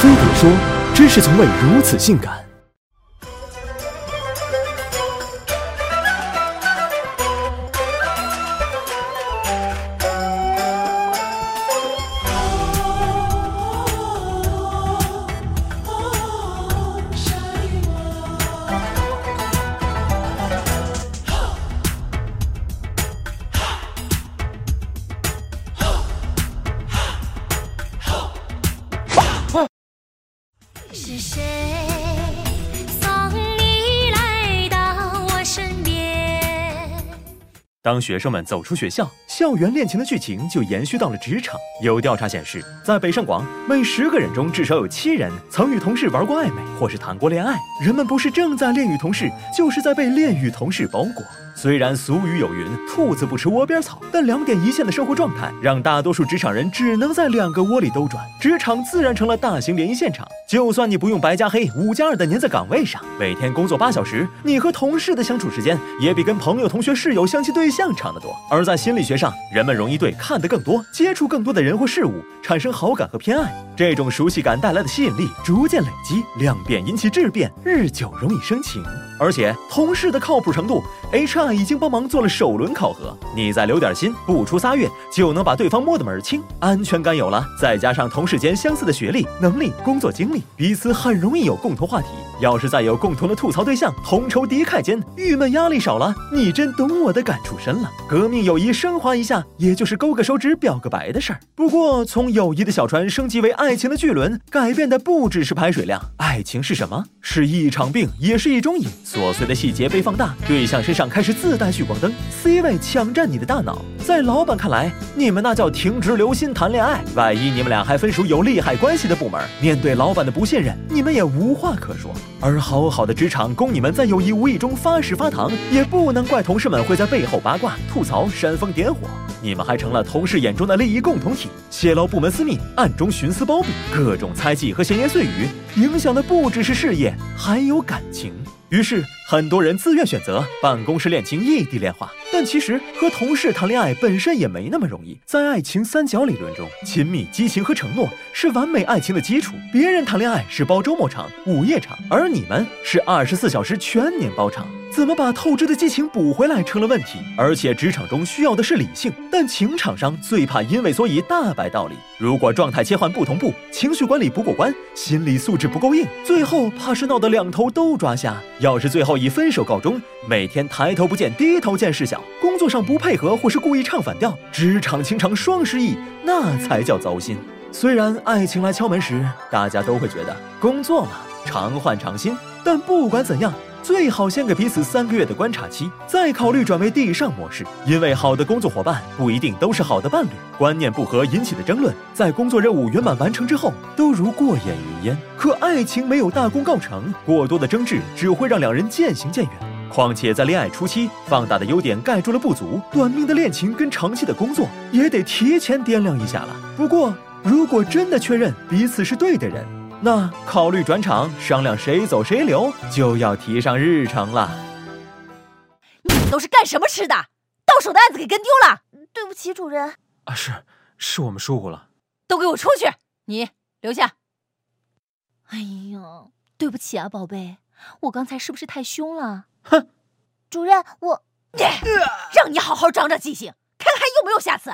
非得说：“真是从未如此性感。”当学生们走出学校，校园恋情的剧情就延续到了职场。有调查显示，在北上广，每十个人中至少有七人曾与同事玩过暧昧，或是谈过恋爱。人们不是正在恋与同事，就是在被恋与同事包裹。虽然俗语有云“兔子不吃窝边草”，但两点一线的生活状态让大多数职场人只能在两个窝里兜转，职场自然成了大型联谊现场。就算你不用白加黑、五加二的粘在岗位上，每天工作八小时，你和同事的相处时间也比跟朋友、同学、室友、相亲对象长得多。而在心理学上，人们容易对看得更多、接触更多的人或事物产生好感和偏爱，这种熟悉感带来的吸引力逐渐累积，量变引起质变，日久容易生情。而且同事的靠谱程度，HR 已经帮忙做了首轮考核，你再留点心，不出仨月就能把对方摸得门儿清，安全感有了，再加上同事间相似的学历、能力、工作经历，彼此很容易有共同话题。要是再有共同的吐槽对象，同仇敌忾间，郁闷压力少了，你真懂我的感触深了。革命友谊升华一下，也就是勾个手指表个白的事儿。不过，从友谊的小船升级为爱爱情的巨轮，改变的不只是排水量。爱情是什么？是一场病，也是一种瘾。琐碎的细节被放大，对象身上开始自带聚光灯，C 位抢占你的大脑。在老板看来，你们那叫停职留薪谈恋爱。万一你们俩还分属有利害关系的部门，面对老板的不信任，你们也无话可说。而好好的职场供你们在有意无意中发誓发糖，也不能怪同事们会在背后八卦、吐槽、煽风点火。你们还成了同事眼中的利益共同体，泄露部门私密，暗中徇私包庇，各种猜忌和闲言碎语，影响的不只是事业，还有感情。于是，很多人自愿选择办公室恋情、异地恋化。但其实和同事谈恋爱本身也没那么容易。在爱情三角理论中，亲密、激情和承诺是完美爱情的基础。别人谈恋爱是包周末场、午夜场，而你们是二十四小时全年包场。怎么把透支的激情补回来成了问题。而且职场中需要的是理性，但情场上最怕因为所以大白道理。如果状态切换不同步，情绪管理不过关，心理素质不够硬，最后怕是闹得两头都抓瞎。要是最后以分手告终，每天抬头不见低头见事小，工作上不配合或是故意唱反调，职场情长双失意，那才叫糟心。虽然爱情来敲门时，大家都会觉得工作嘛，常换常新，但不管怎样。最好先给彼此三个月的观察期，再考虑转为地上模式。因为好的工作伙伴不一定都是好的伴侣，观念不合引起的争论，在工作任务圆满完成之后，都如过眼云烟。可爱情没有大功告成，过多的争执只会让两人渐行渐远。况且在恋爱初期，放大的优点盖住了不足，短命的恋情跟长期的工作也得提前掂量一下了。不过，如果真的确认彼此是对的人，那考虑转场，商量谁走谁留，就要提上日程了。你们都是干什么吃的？到手的案子给跟丢了。对不起，主人。啊，是，是我们疏忽了。都给我出去！你留下。哎呀，对不起啊，宝贝，我刚才是不是太凶了？哼，主任，我，让你好好长长记性，看看还有没有下次。